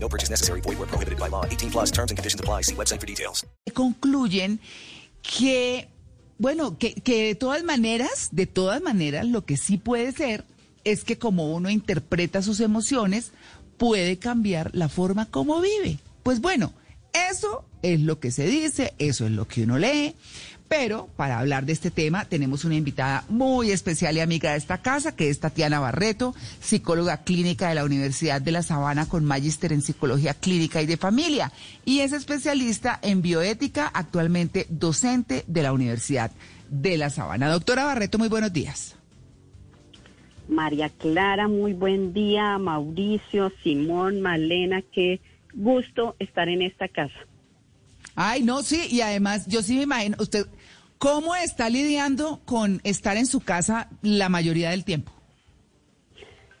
No purchase necessary. Void where prohibited by law. 18 plus terms and conditions apply. See website for details. concluyen que, bueno, que, que de todas maneras, de todas maneras, lo que sí puede ser es que como uno interpreta sus emociones, puede cambiar la forma como vive. Pues bueno, eso es lo que se dice, eso es lo que uno lee. Pero para hablar de este tema tenemos una invitada muy especial y amiga de esta casa, que es Tatiana Barreto, psicóloga clínica de la Universidad de La Sabana con magíster en psicología clínica y de familia. Y es especialista en bioética, actualmente docente de la Universidad de La Sabana. Doctora Barreto, muy buenos días. María Clara, muy buen día. Mauricio, Simón, Malena, qué gusto estar en esta casa. Ay, no, sí, y además yo sí me imagino, usted, ¿cómo está lidiando con estar en su casa la mayoría del tiempo?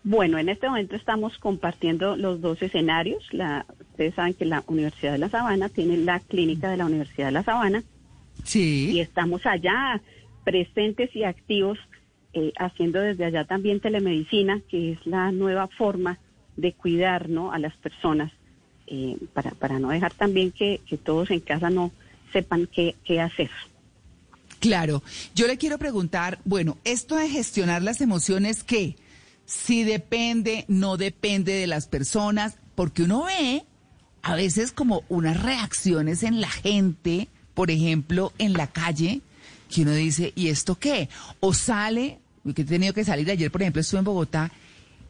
Bueno, en este momento estamos compartiendo los dos escenarios. La, ustedes saben que la Universidad de La Sabana tiene la clínica de la Universidad de La Sabana y Sí. estamos allá presentes y activos eh, haciendo desde allá también telemedicina, que es la nueva forma de cuidar ¿no? a las personas eh, para, para no dejar también que, que todos en casa no sepan qué, qué hacer. Claro, yo le quiero preguntar, bueno, esto de gestionar las emociones, ¿qué? Si depende, no depende de las personas, porque uno ve a veces como unas reacciones en la gente, por ejemplo, en la calle, que uno dice, ¿y esto qué? O sale, que he tenido que salir ayer, por ejemplo, estuve en Bogotá,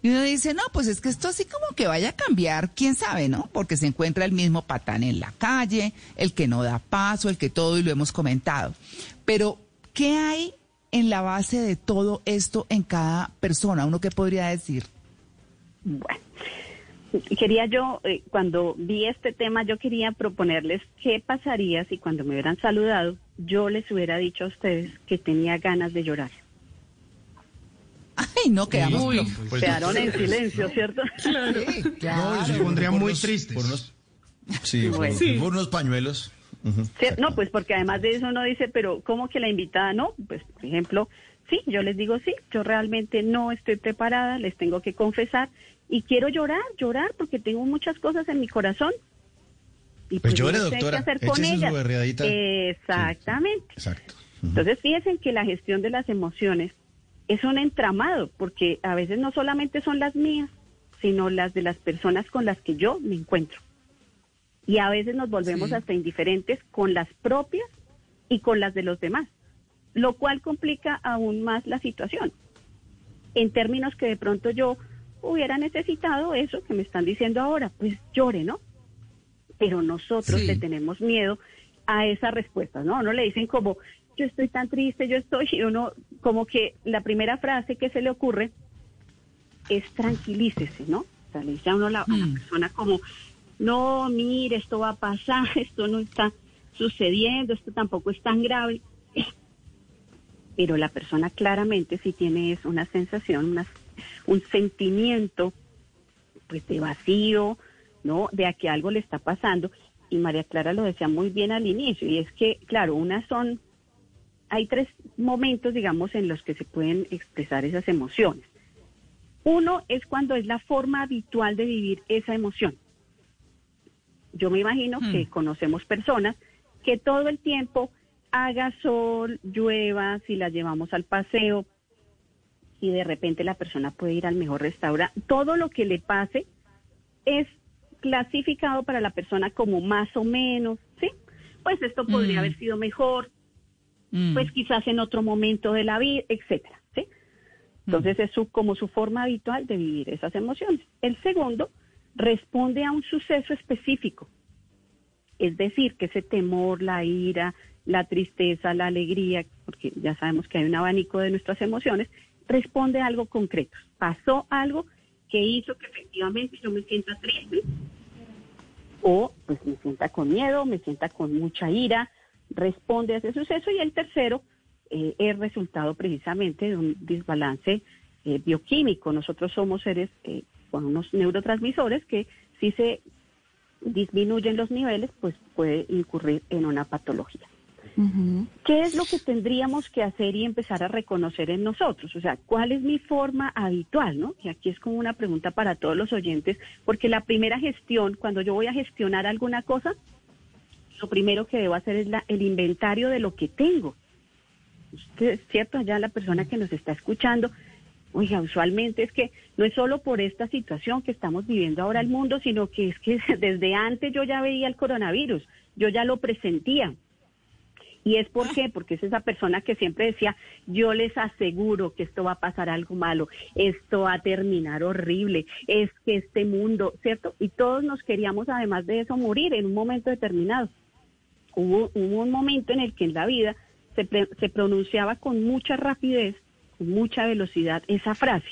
y uno dice, no, pues es que esto así como que vaya a cambiar, quién sabe, ¿no? Porque se encuentra el mismo patán en la calle, el que no da paso, el que todo, y lo hemos comentado. Pero, ¿qué hay en la base de todo esto en cada persona? ¿Uno qué podría decir? Bueno, quería yo, eh, cuando vi este tema, yo quería proponerles qué pasaría si cuando me hubieran saludado, yo les hubiera dicho a ustedes que tenía ganas de llorar. Ay, no, quedamos... Uy, pues, Quedaron en silencio, ¿cierto? Sí, No, claro. yo se pondría Por muy unos- tristes. Por unos, sí, Bueno. por, Sí. por unos pañuelos. No, pues porque además de eso uno dice, pero ¿cómo que la invitada no? Pues, por ejemplo, sí, yo les digo sí, yo realmente no estoy preparada, les tengo que confesar y quiero llorar, llorar porque tengo muchas cosas en mi corazón. Y Pues llore, no sé doctora, hacer con su ellas. berreadita. Exactamente. Entonces, fíjense que la gestión de las emociones es un entramado, porque a veces no solamente son las mías, sino las de las personas con las que yo me encuentro. Y a veces nos volvemos Sí. hasta indiferentes con las propias y con las de los demás, lo cual complica aún más la situación. En términos que de pronto yo hubiera necesitado eso que me están diciendo ahora, pues llore, ¿no? Pero nosotros Sí. le tenemos miedo a esas respuestas, ¿no? No le dicen como, yo estoy tan triste, yo estoy, y uno, como que la primera frase que se le ocurre es tranquilícese, ¿no? O sea, le dice a uno la, a la Mm. persona como, no, mire, esto va a pasar, esto no está sucediendo, esto tampoco es tan grave. Pero la persona claramente sí tiene una sensación, un sentimiento pues de vacío, ¿no? De a que algo le está pasando. Y María Clara lo decía muy bien al inicio, y es que, claro, unas son, hay tres momentos, digamos, en los que se pueden expresar esas emociones. Uno es cuando es la forma habitual de vivir esa emoción. Yo me imagino Hmm. que conocemos personas que todo el tiempo haga sol, llueva, si la llevamos al paseo, y de repente la persona puede ir al mejor restaurante. Todo lo que le pase es clasificado para la persona como más o menos, ¿sí? Pues esto podría Mm. haber sido mejor, Mm. pues quizás en otro momento de la vida, etcétera, ¿sí? Entonces es su, como su forma habitual de vivir esas emociones. El segundo responde a un suceso específico, es decir, que ese temor, la ira, la tristeza, la alegría, porque ya sabemos que hay un abanico de nuestras emociones, responde a algo concreto. Pasó algo que hizo que efectivamente yo me sienta triste o pues me sienta con miedo, me sienta con mucha ira, responde a ese suceso y el tercero eh, es resultado precisamente de un desbalance eh, bioquímico. Nosotros somos seres eh, con unos neurotransmisores que si se disminuyen los niveles, pues puede incurrir en una patología. ¿Qué es lo que tendríamos que hacer y empezar a reconocer en nosotros? O sea, ¿cuál es mi forma habitual? ¿no? Y aquí es como una pregunta para todos los oyentes, porque la primera gestión, cuando yo voy a gestionar alguna cosa, lo primero que debo hacer es la, el inventario de lo que tengo. Usted, ¿Cierto? Allá la persona que nos está escuchando, oiga, usualmente es que no es solo por esta situación que estamos viviendo ahora el mundo, sino que es que desde antes yo ya veía el coronavirus, yo ya lo presentía. ¿Y es por qué? Porque es esa persona que siempre decía, yo les aseguro que esto va a pasar algo malo, esto va a terminar horrible, es que este mundo, ¿cierto? Y todos nos queríamos además de eso morir en un momento determinado. Hubo, hubo un momento en el que en la vida se, se pronunciaba con mucha rapidez, con mucha velocidad esa frase.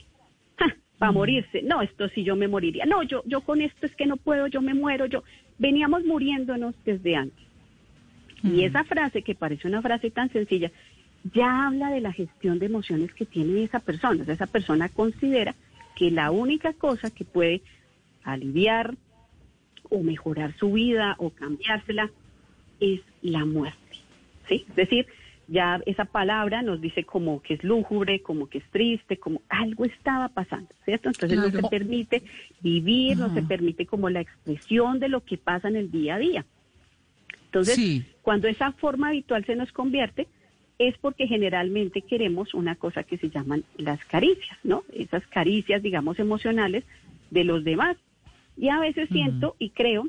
Para morirse. No, esto sí yo me moriría. No, yo, yo con esto es que no puedo, yo me muero, yo. Veníamos muriéndonos desde antes. Y esa frase, que parece una frase tan sencilla, ya habla de la gestión de emociones que tiene esa persona. O sea, esa persona considera que la única cosa que puede aliviar o mejorar su vida o cambiársela es la muerte. ¿Sí? Es decir, ya esa palabra nos dice como que es lúgubre, como que es triste, como algo estaba pasando, ¿cierto? Entonces no se permite vivir, no se permite como la expresión de lo que pasa en el día a día. Entonces, Sí. cuando esa forma habitual se nos convierte, es porque generalmente queremos una cosa que se llaman las caricias, ¿no? Esas caricias, digamos, emocionales de los demás. Y a veces siento y creo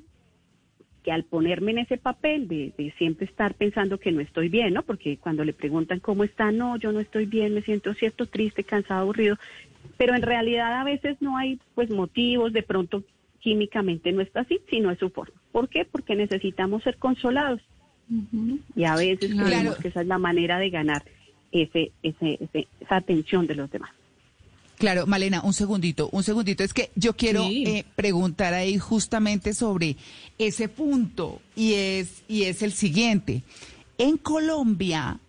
que al ponerme en ese papel de, de siempre estar pensando que no estoy bien, ¿no? Porque cuando le preguntan cómo está, no, yo no estoy bien, me siento cierto, triste, cansado, aburrido, pero en realidad a veces no hay pues motivos, de pronto químicamente no está así, sino es su forma. ¿Por qué? Porque necesitamos ser consolados. Y a veces Claro. creemos que esa es la manera de ganar ese, ese, ese- esa atención de los demás. Claro, Malena, un segundito, un segundito. Es que yo quiero Sí. eh, preguntar ahí justamente sobre ese punto y es, y es el siguiente. En Colombia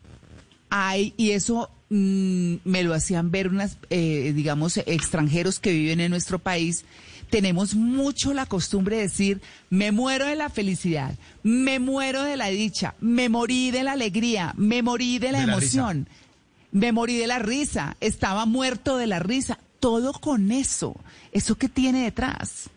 hay, y eso mm, me lo hacían ver unas, eh, digamos, extranjeros que viven en nuestro país, tenemos mucho la costumbre de decir, me muero de la felicidad, me muero de la dicha, me morí de la alegría, me morí de la De la risa. emoción. Me morí de la risa, estaba muerto de la risa, todo con eso. ¿Eso qué tiene detrás?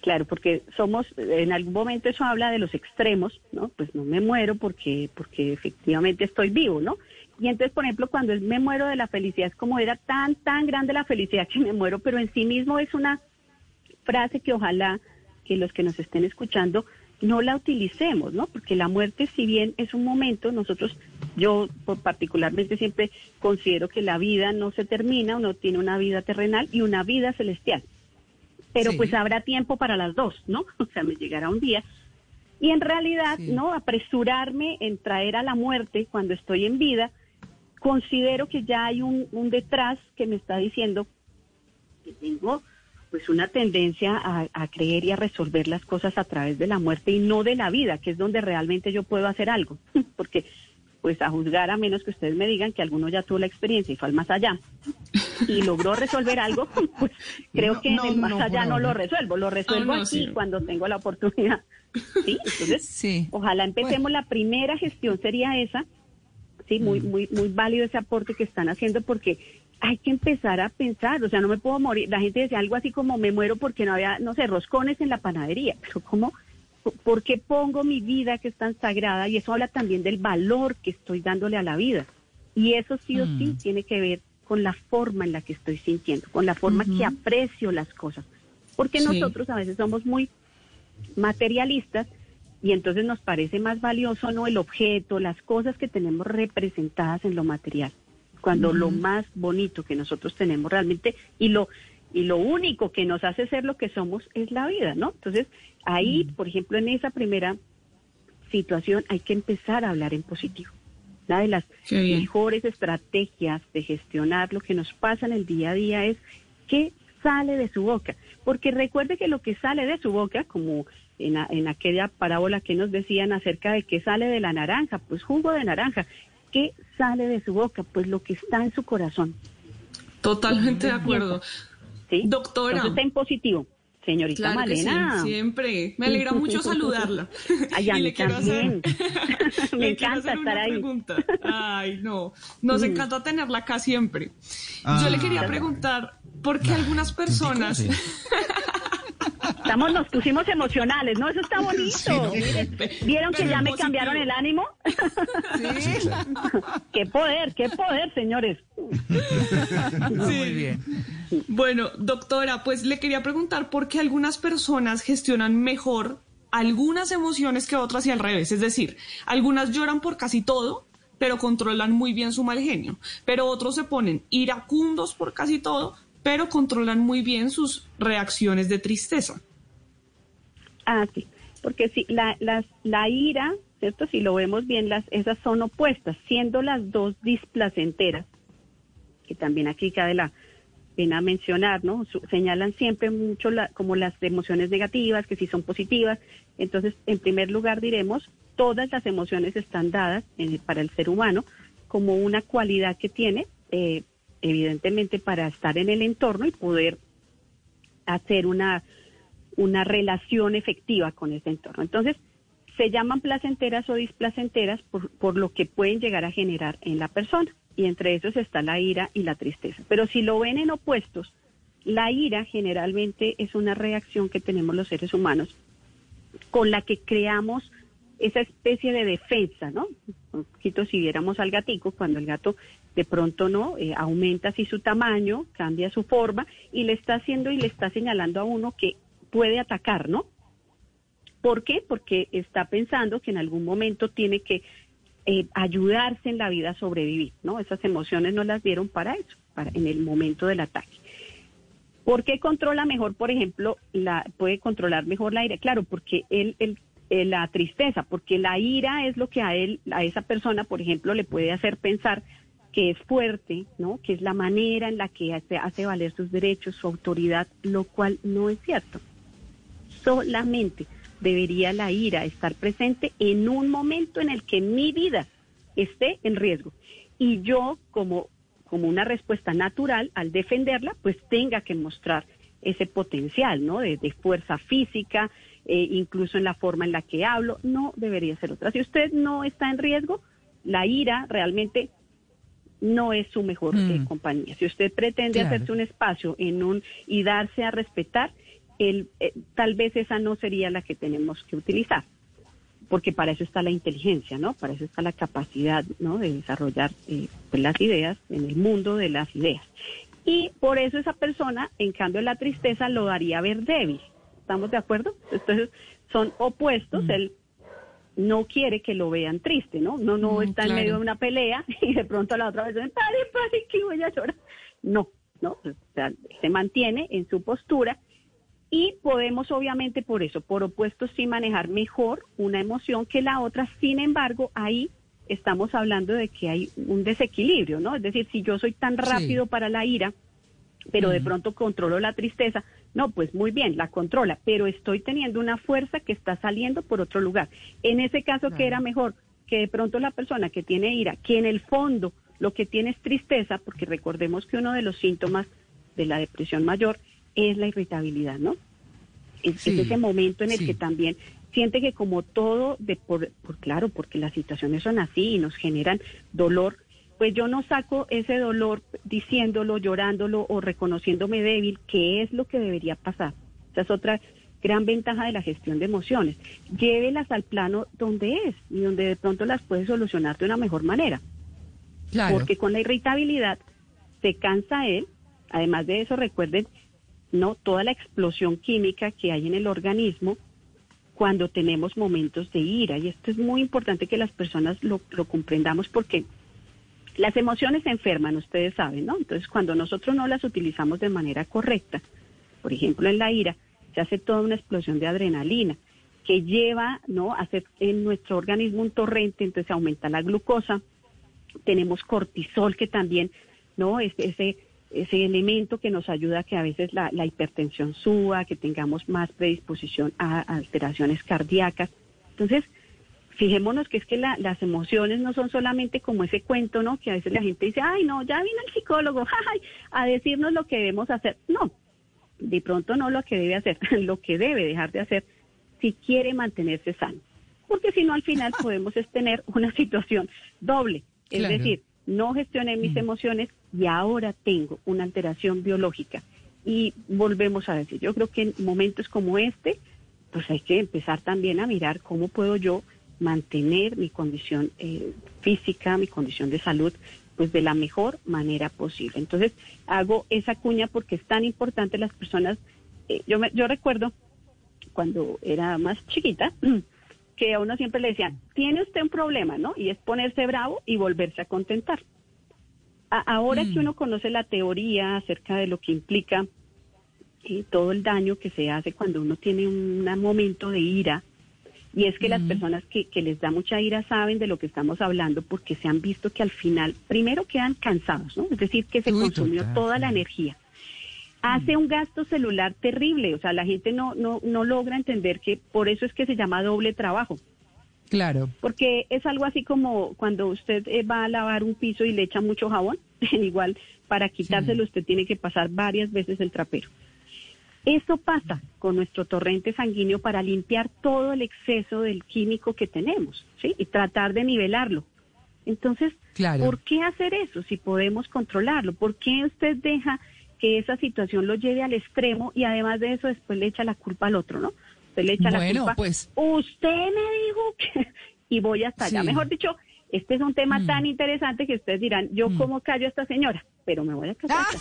Claro, porque somos, en algún momento eso habla de los extremos, ¿no? Pues no me muero porque, porque efectivamente estoy vivo, ¿no? Y entonces, por ejemplo, cuando es me muero de la felicidad, es como era tan, tan grande la felicidad que me muero, pero en sí mismo es una frase que ojalá que los que nos estén escuchando no la utilicemos, ¿no? Porque la muerte, si bien es un momento, nosotros, yo particularmente siempre considero que la vida no se termina, uno tiene una vida terrenal y una vida celestial. Pero Sí. pues habrá tiempo para las dos, ¿no? O sea, me llegará un día. Y en realidad, Sí. ¿no? Apresurarme en traer a la muerte cuando estoy en vida, considero que ya hay un, un detrás que me está diciendo que tengo pues una tendencia a, a creer y a resolver las cosas a través de la muerte y no de la vida, que es donde realmente yo puedo hacer algo. Porque pues a juzgar a menos que ustedes me digan que alguno ya tuvo la experiencia y fue al más allá y logró resolver algo, pues creo No, que no, en el más no, allá no lo resuelvo, lo resuelvo Ah, no, aquí sí. cuando tengo la oportunidad. Sí, entonces Sí. Ojalá empecemos la primera gestión sería esa. Sí, muy muy muy válido ese aporte que están haciendo porque hay que empezar a pensar, o sea, no me puedo morir. La gente decía algo así como me muero porque no había, no sé, roscones en la panadería, pero ¿cómo? ¿Por qué pongo mi vida que es tan sagrada? Y eso habla también del valor que estoy dándole a la vida. Y eso sí o sí Mm. tiene que ver con la forma en la que estoy sintiendo, con la forma que aprecio las cosas. Porque Sí. nosotros a veces somos muy materialistas y entonces nos parece más valioso no el objeto, las cosas que tenemos representadas en lo material, cuando lo más bonito que nosotros tenemos realmente y lo y lo único que nos hace ser lo que somos es la vida, ¿no? Entonces, ahí, por ejemplo, en esa primera situación hay que empezar a hablar en positivo. Una de las mejores estrategias de gestionar lo que nos pasa en el día a día es qué sale de su boca. Porque recuerde que lo que sale de su boca, como en, a- en aquella parábola que nos decían acerca de qué sale de la naranja, pues jugo de naranja. ¿Qué sale de su boca? Pues lo que está en su corazón. Totalmente de acuerdo. ¿sí? Doctora. Entonces, en positivo. Señorita Claro sí, Malena. siempre. Me alegra mucho saludarla. Ay, y le quiero también. hacer, Me le quiero encanta hacer estar una ahí. pregunta. Ay, no. Nos encanta tenerla acá siempre. Ah. Yo le quería preguntar, ¿por qué algunas personas... Estamos, nos pusimos emocionales, ¿no? Eso está bonito. ¿no? Miren, ¿Vieron que ya me positivo. cambiaron el ánimo? Sí. qué poder, qué poder, señores. Muy bien. Bueno, doctora, pues le quería preguntar por qué algunas personas gestionan mejor algunas emociones que otras y al revés. Es decir, algunas lloran por casi todo, pero controlan muy bien su mal genio. Pero otros se ponen iracundos por casi todo, pero controlan muy bien sus reacciones de tristeza. Ah, sí. Porque si la, las, la ira, ¿cierto? Si lo vemos bien, las, esas son opuestas, siendo las dos displacenteras, que también aquí cabe la pena mencionar, ¿no? Su- señalan siempre mucho la- como las emociones negativas, que sí son positivas. Entonces, en primer lugar diremos, todas las emociones están dadas en- para el ser humano como una cualidad que tiene, eh, evidentemente, para estar en el entorno y poder hacer una, una relación efectiva con ese entorno. Entonces, se llaman placenteras o displacenteras por, por lo que pueden llegar a generar en la persona. Y entre esos está la ira y la tristeza. Pero si lo ven en opuestos, la ira generalmente es una reacción que tenemos los seres humanos con la que creamos esa especie de defensa, ¿no? Un poquito si viéramos al gatico, cuando el gato de pronto no Eh, aumenta así su tamaño, cambia su forma y le está haciendo y le está señalando a uno que puede atacar, ¿no? ¿Por qué? Porque está pensando que en algún momento tiene que eh, ayudarse en la vida a sobrevivir, ¿no? Esas emociones no las dieron para eso, para en el momento del ataque. ¿Por qué controla mejor, por ejemplo, la, puede controlar mejor la ira? Claro, porque él, él- eh, la tristeza, porque la ira es lo que a él, a esa persona, por ejemplo, le puede hacer pensar que es fuerte, ¿no? Que es la manera en la que hace, hace valer sus derechos, su autoridad, lo cual no es cierto. Solamente debería la ira estar presente en un momento en el que mi vida esté en riesgo. Y yo, como, como una respuesta natural, al defenderla, pues tenga que mostrar ese potencial, ¿no? De, de fuerza física, eh, incluso en la forma en la que hablo, no debería ser otra. Si usted no está en riesgo, la ira realmente no es su mejor eh, Mm. compañía. Si usted pretende Claro. hacerse un espacio en un y darse a respetar, el, eh, tal vez esa no sería la que tenemos que utilizar, porque para eso está la inteligencia, ¿no? Para eso está la capacidad, ¿no? De desarrollar eh, pues, las ideas en el mundo de las ideas. Y por eso esa persona, en cambio, la tristeza lo haría ver débil. ¿Estamos de acuerdo? Entonces, son opuestos. Mm. Él no quiere que lo vean triste, ¿no? No, no Mm, está en medio de una pelea y de pronto a la otra vez, pare, pare, que voy a llorar. No, no, o sea, se mantiene en su postura y podemos obviamente por eso, por opuesto, sí manejar mejor una emoción que la otra. Sin embargo, ahí estamos hablando de que hay un desequilibrio, ¿no? Es decir, si yo soy tan Sí. rápido para la ira, pero de pronto controlo la tristeza, no, pues muy bien, la controla, pero estoy teniendo una fuerza que está saliendo por otro lugar. En ese caso, ¿qué Claro. era mejor? Que de pronto la persona que tiene ira, que en el fondo lo que tiene es tristeza, porque recordemos que uno de los síntomas de la depresión mayor es la irritabilidad, ¿no? Es, ese momento en el sí. que también siente que como todo, de por, por claro, porque las situaciones son así y nos generan dolor, pues yo no saco ese dolor diciéndolo, llorándolo o reconociéndome débil, que es lo que debería pasar. Esa es otra gran ventaja de la gestión de emociones. Llévelas al plano donde es y donde de pronto las puede solucionar de una mejor manera. Claro. Porque con la irritabilidad se cansa él. Además de eso, recuerden, no toda la explosión química que hay en el organismo cuando tenemos momentos de ira. Y esto es muy importante que las personas lo, lo comprendamos porque las emociones se enferman, ustedes saben, ¿no? Entonces, cuando nosotros no las utilizamos de manera correcta, por ejemplo, en la ira, se hace toda una explosión de adrenalina que lleva, ¿no?, a hacer en nuestro organismo un torrente, entonces aumenta la glucosa, tenemos cortisol que también, ¿no? Ese, ese ese elemento que nos ayuda a que a veces la, la hipertensión suba, que tengamos más predisposición a alteraciones cardíacas. Entonces, fijémonos que es que la- las emociones no son solamente como ese cuento, ¿no? Que a veces la gente dice, ay, no, ya vino el psicólogo ay, a decirnos lo que debemos hacer. No, de pronto no lo que debe hacer, lo que debe dejar de hacer si quiere mantenerse sano. Porque si no, al final podemos tener una situación doble. Es Claro. decir, no gestioné mis emociones y ahora tengo una alteración biológica. Y volvemos a decir, yo creo que en momentos como este, pues hay que empezar también a mirar cómo puedo yo mantener mi condición eh, física, mi condición de salud, pues de la mejor manera posible. Entonces, hago esa cuña porque es tan importante las personas. eh, yo, me- yo recuerdo cuando era más chiquita, que a uno siempre le decían, tiene usted un problema, ¿no? Y es ponerse bravo y volverse a contentar. A- ahora que uno conoce la teoría acerca de lo que implica eh, todo el daño que se hace cuando uno tiene un momento de ira, y es que las personas que, que les da mucha ira saben de lo que estamos hablando porque se han visto que al final, primero quedan cansados, ¿no? Es decir, que se Uy, consumió total, toda la energía. Hace un gasto celular terrible, o sea, la gente no, no, no logra entender que por eso es que se llama doble trabajo. Claro. Porque es algo así como cuando usted eh, va a lavar un piso y le echa mucho jabón, igual para quitárselo usted tiene que pasar varias veces el trapero. Eso pasa con nuestro torrente sanguíneo para limpiar todo el exceso del químico que tenemos, ¿sí? Y tratar de nivelarlo. Entonces, Claro. ¿por qué hacer eso si podemos controlarlo? ¿Por qué usted deja que esa situación lo lleve al extremo y además de eso después le echa la culpa al otro, ¿no? Usted le echa la Bueno, culpa. pues. Usted me dijo que... Y voy hasta allá. Sí. Mejor dicho, este es un tema Mm. tan interesante que ustedes dirán, yo Mm. cómo callo a esta señora, pero me voy a callar.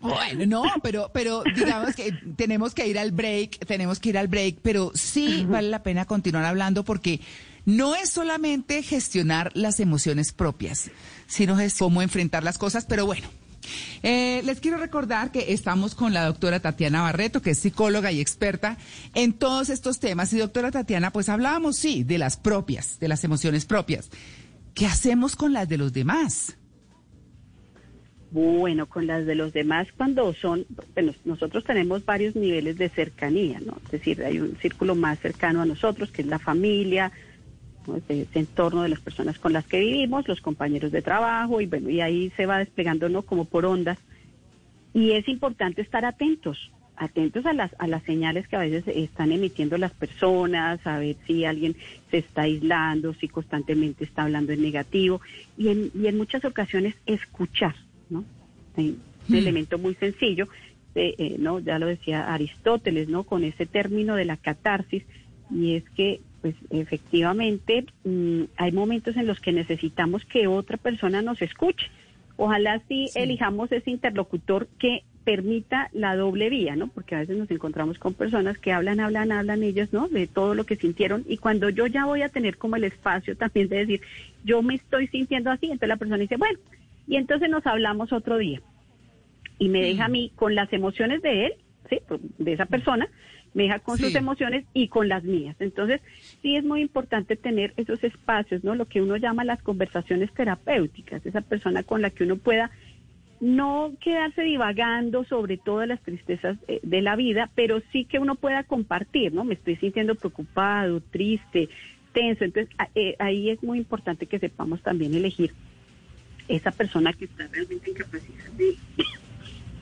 Bueno, no, pero, pero digamos que tenemos que ir al break, tenemos que ir al break, pero sí vale la pena continuar hablando porque no es solamente gestionar las emociones propias, sino es cómo enfrentar las cosas, pero bueno. Eh, les quiero recordar que estamos con la doctora Tatiana Barreto, que es psicóloga y experta en todos estos temas. Y doctora Tatiana, pues hablábamos, sí, de las propias, de las emociones propias. ¿Qué hacemos con las de los demás? Bueno, con las de los demás cuando son, bueno, nosotros tenemos varios niveles de cercanía, ¿no? Es decir, hay un círculo más cercano a nosotros, que es la familia, ¿no? ese, ese entorno de las personas con las que vivimos, los compañeros de trabajo, y bueno, y ahí se va desplegando, ¿no? Como por ondas. Y es importante estar atentos, atentos a las, a las señales que a veces están emitiendo las personas, a ver si alguien se está aislando, si constantemente está hablando en negativo, y en, y en muchas ocasiones escuchar, ¿no? Hay un elemento muy sencillo, eh, eh, ¿no? Ya lo decía Aristóteles, ¿no? Con ese término de la catarsis, y es que, pues, efectivamente, mm, hay momentos en los que necesitamos que otra persona nos escuche. Ojalá sí, elijamos ese interlocutor que permita la doble vía, ¿no? Porque a veces nos encontramos con personas que hablan, hablan, hablan ellos, ¿no? De todo lo que sintieron y cuando yo ya voy a tener como el espacio también de decir, yo me estoy sintiendo así, entonces la persona dice, bueno, y entonces nos hablamos otro día y me deja a mí con las emociones de él, ¿sí? De esa persona, me deja con Sí. sus emociones y con las mías. Entonces, sí es muy importante tener esos espacios, ¿no? Lo que uno llama las conversaciones terapéuticas, esa persona con la que uno pueda no quedarse divagando sobre todas las tristezas eh, de la vida, pero sí que uno pueda compartir, ¿no? Me estoy sintiendo preocupado, triste, tenso. Entonces, eh, ahí es muy importante que sepamos también elegir esa persona que está realmente en capacidad de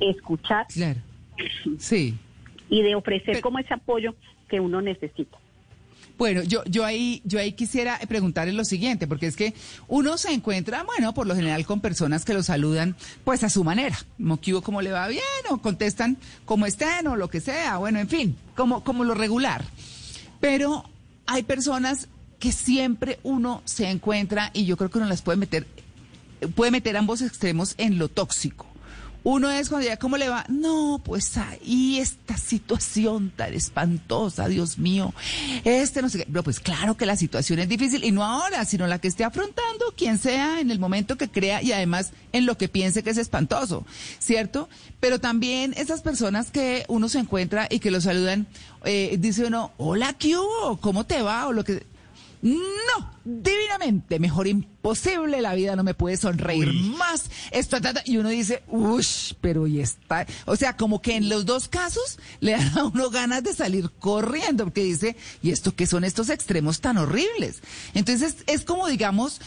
escuchar Claro. Sí. y de ofrecer Pero- como ese apoyo que uno necesita. Bueno, yo, yo ahí, yo ahí quisiera preguntarle lo siguiente, porque es que uno se encuentra, bueno, por lo general con personas que lo saludan, pues a su manera, como como le va bien, o contestan como estén, o lo que sea, bueno, en fin, como, como lo regular. Pero hay personas que siempre uno se encuentra, y yo creo que uno las puede meter, puede meter ambos extremos en lo tóxico. Uno es cuando ya, ¿cómo le va? No, pues ahí esta situación tan espantosa, Dios mío. Este no sé qué. Pero pues claro que la situación es difícil y no ahora, sino la que esté afrontando quien sea en el momento que crea y además en lo que piense que es espantoso, ¿cierto? Pero también esas personas que uno se encuentra y que lo saludan, eh, dice uno, hola, ¿qué hubo? ¿Cómo te va? O lo que No, divinamente, mejor imposible, la vida no me puede sonreír más. Esto, ta, ta", y uno dice, uff, pero y está. O sea, como que en los dos casos le dan a uno ganas de salir corriendo, porque dice, ¿y esto qué son estos extremos tan horribles? Entonces, es como, digamos,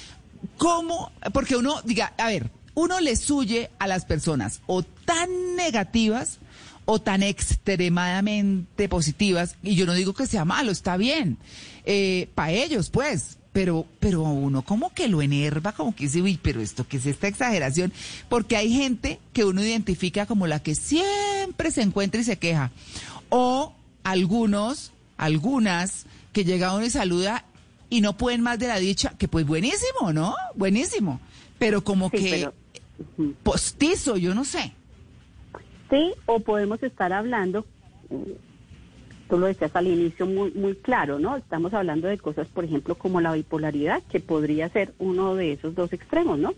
como, porque uno, diga, a ver, uno le suye a las personas o tan negativas o tan extremadamente positivas, y yo no digo que sea malo, está bien, para ellos, pues, pero, pero a uno como que lo enerva, como que dice, uy, pero esto qué es esta exageración, porque hay gente que uno identifica como la que siempre se encuentra y se queja, o algunos, algunas, que llega uno y saluda y no pueden más de la dicha, que pues buenísimo, ¿no? Buenísimo, pero como Sí, que pero- postizo, yo no sé. Sí, o podemos estar hablando, eh, tú lo decías al inicio muy, muy claro, ¿no? Estamos hablando de cosas, por ejemplo, como la bipolaridad, que podría ser uno de esos dos extremos, ¿no?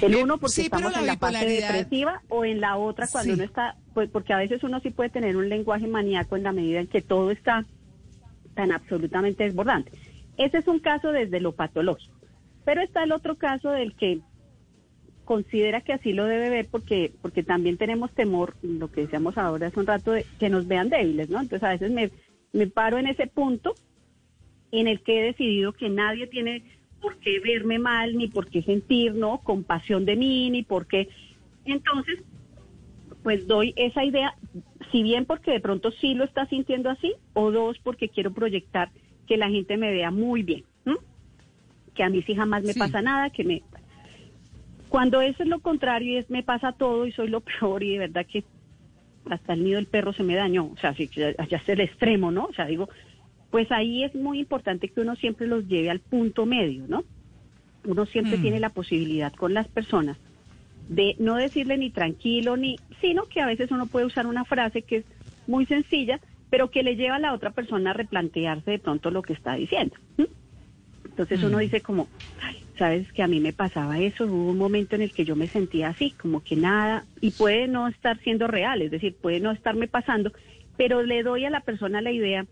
El Eh, uno porque sí, estamos la en la parte depresiva o en la otra cuando Sí. uno está, pues porque a veces uno sí puede tener un lenguaje maníaco en la medida en que todo está tan absolutamente desbordante. Ese es un caso desde lo patológico, pero está el otro caso del que considera que así lo debe ver porque porque también tenemos temor, lo que decíamos ahora hace un rato, de que nos vean débiles, ¿no? Entonces a veces me, me paro en ese punto en el que he decidido que nadie tiene por qué verme mal, ni por qué sentir, ¿no? Compasión de mí, ni por qué. Entonces, pues doy esa idea, si bien porque de pronto sí lo está sintiendo así, o dos, porque quiero proyectar que la gente me vea muy bien, ¿m? que a mí sí jamás me Sí. pasa nada, que me... Cuando eso es lo contrario y es me pasa todo y soy lo peor y de verdad que hasta el nido del perro se me dañó, o sea, ya es el extremo, ¿no? O sea, digo, pues ahí es muy importante que uno siempre los lleve al punto medio, ¿no? Uno siempre Mm. tiene la posibilidad con las personas de no decirle ni tranquilo ni, sino que a veces uno puede usar una frase que es muy sencilla, pero que le lleva a la otra persona a replantearse de pronto lo que está diciendo. Entonces uno dice como, "Ay, sabes que a mí me pasaba eso, hubo un momento en el que yo me sentía así, como que nada, y puede no estar siendo real, es decir, puede no estarme pasando, pero le doy a la persona la idea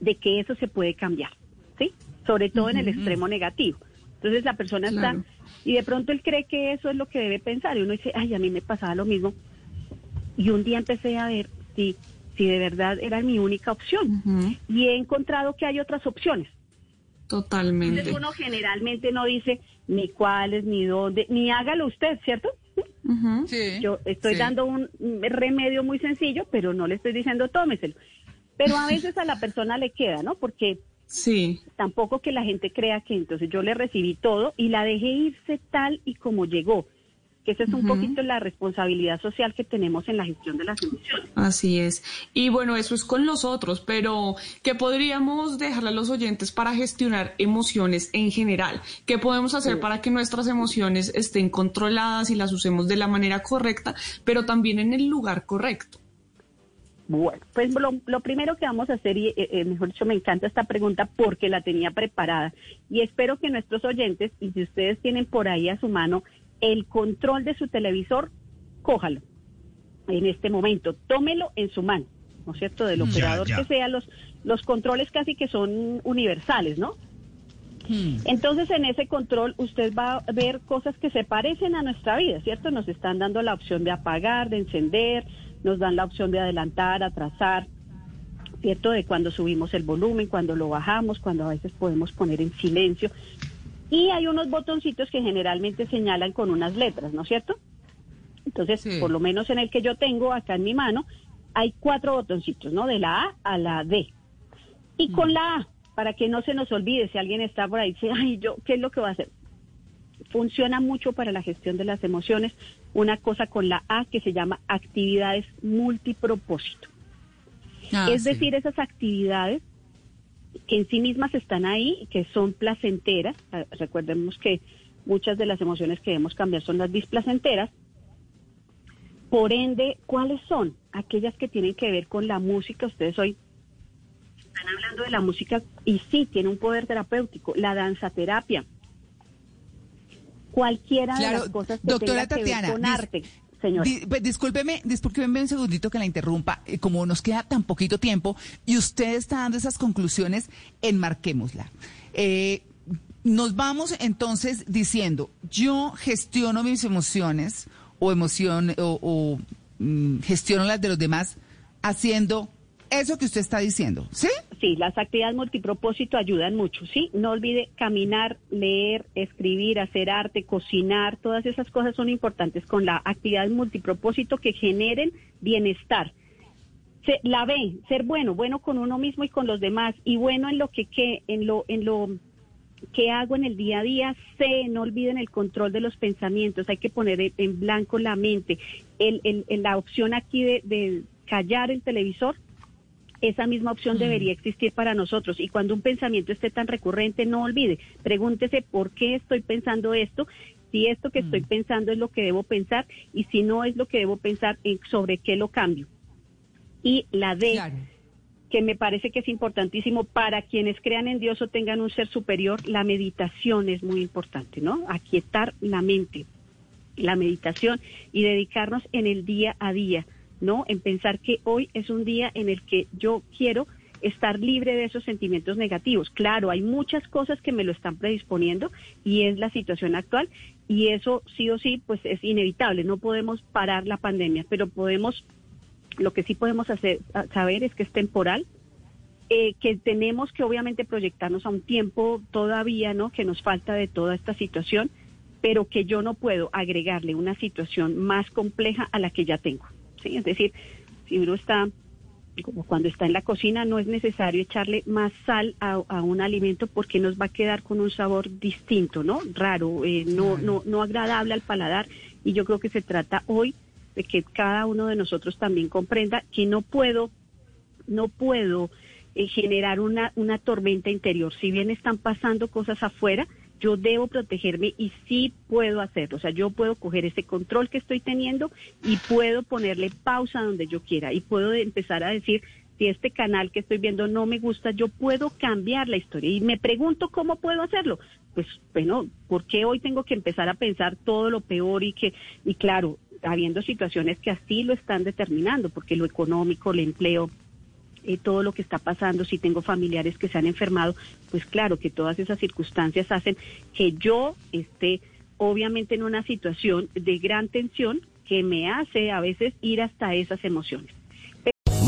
de que eso se puede cambiar, ¿sí? Sobre todo en el extremo negativo. Entonces la persona Claro. está, y de pronto él cree que eso es lo que debe pensar, y uno dice, ay, a mí me pasaba lo mismo, y un día empecé a ver si, si de verdad era mi única opción, y he encontrado que hay otras opciones. Totalmente. Entonces uno generalmente no dice ni cuáles, ni dónde, ni hágalo usted, ¿cierto? Sí. Yo estoy sí. dando un remedio muy sencillo, pero no le estoy diciendo tómeselo. Pero a veces a la persona le queda, ¿no? Porque Sí, tampoco que la gente crea que entonces yo le recibí todo y la dejé irse tal y como llegó. Que esa es un poquito la responsabilidad social que tenemos en la gestión de las emociones. así es. Y bueno, eso es con los otros, pero ¿qué podríamos dejarle a los oyentes para gestionar emociones en general? ¿Qué podemos hacer para que nuestras emociones estén controladas y las usemos de la manera correcta, pero también en el lugar correcto? Bueno, pues lo, lo primero que vamos a hacer, y eh, eh, mejor dicho, me encanta esta pregunta porque la tenía preparada y espero que nuestros oyentes, y si ustedes tienen por ahí a su mano el control de su televisor, cójalo en este momento, tómelo en su mano, ¿no es cierto? Del Ya, operador ya. que sea, los, los controles casi que son universales, ¿no? Hmm. Entonces, en ese control usted va a ver cosas que se parecen a nuestra vida, ¿cierto? Nos están dando la opción de apagar, de encender, nos dan la opción de adelantar, atrasar, ¿cierto? De cuando subimos el volumen, cuando lo bajamos, cuando a veces podemos poner en silencio. Y hay unos botoncitos que generalmente señalan con unas letras, ¿no es cierto? Entonces, Sí. por lo menos en el que yo tengo acá en mi mano, hay cuatro botoncitos, ¿no? De la A a la D. Y con la A, para que no se nos olvide, si alguien está por ahí, dice, ay, yo, ¿qué es lo que va a hacer? Funciona mucho para la gestión de las emociones una cosa con la A que se llama actividades multipropósito. Ah, es sí. decir, esas actividades que en sí mismas están ahí, que son placenteras. Eh, Recordemos que muchas de las emociones que debemos cambiar son las displacenteras. Por ende, ¿cuáles son? Aquellas que tienen que ver con la música. Ustedes hoy están hablando de la música y sí, tiene un poder terapéutico. La danzaterapia. Cualquiera de las cosas que doctora tenga que ver con arte. Señora. Di- discúlpeme, discúlpeme un segundito que la interrumpa. Eh, Como nos queda tan poquito tiempo y usted está dando esas conclusiones, enmarquémosla. Eh, nos vamos entonces diciendo, yo gestiono mis emociones o emoción o, o, mm, gestiono las de los demás haciendo eso que usted está diciendo, ¿sí? Sí, las actividades multipropósito ayudan mucho, ¿sí? No olvide caminar, leer, escribir, hacer arte, cocinar, todas esas cosas son importantes con la actividad multipropósito que generen bienestar. La B, ser bueno, bueno con uno mismo y con los demás y bueno en lo que, que en lo en lo que hago en el día a día. C, no olviden el control de los pensamientos, hay que poner en- blanco la mente. El, el- la opción aquí de callar el televisor esa misma opción debería existir para nosotros. Y cuando un pensamiento esté tan recurrente, no olvide, pregúntese por qué estoy pensando esto, si esto que estoy pensando es lo que debo pensar y si no es lo que debo pensar, en- sobre qué lo cambio. Y la D, Claro. que me parece que es importantísimo para quienes crean en Dios o tengan un ser superior, la meditación es muy importante, ¿no? Aquietar la mente, la meditación y dedicarnos en el día a día, ¿no? En pensar que hoy es un día en el que yo quiero estar libre de esos sentimientos negativos. Claro, hay muchas cosas que me lo están predisponiendo y es la situación actual y eso sí o sí pues es inevitable, no podemos parar la pandemia, pero podemos lo que sí podemos hacer saber es que es temporal, eh, que tenemos que obviamente proyectarnos a un tiempo todavía, ¿no? Que nos falta de toda esta situación, pero que yo no puedo agregarle una situación más compleja a la que ya tengo. ¿Sí? Es decir, si uno está como cuando está en la cocina, no es necesario echarle más sal a, a un alimento porque nos va a quedar con un sabor distinto, ¿no? Raro, eh, no, no, no agradable al paladar. Y yo creo que se trata hoy de que cada uno de nosotros también comprenda que no puedo, no puedo eh, generar una, una tormenta interior. Si bien están pasando cosas afuera, yo debo protegerme y sí puedo hacerlo. O sea, yo puedo coger ese control que estoy teniendo y puedo ponerle pausa donde yo quiera y puedo empezar a decir, si este canal que estoy viendo no me gusta, yo puedo cambiar la historia. Y me pregunto cómo puedo hacerlo. Pues bueno, ¿por qué hoy tengo que empezar a pensar todo lo peor y que, y claro, habiendo situaciones que así lo están determinando, porque lo económico, el empleo, eh, todo lo que está pasando, si tengo familiares que se han enfermado, pues claro que todas esas circunstancias hacen que yo esté obviamente en una situación de gran tensión que me hace a veces ir hasta esas emociones.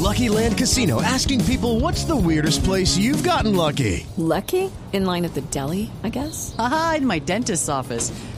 Lucky Land Casino asking people what's the weirdest place you've gotten lucky? Lucky? In line at the deli, I guess? Aha, in my dentist's office.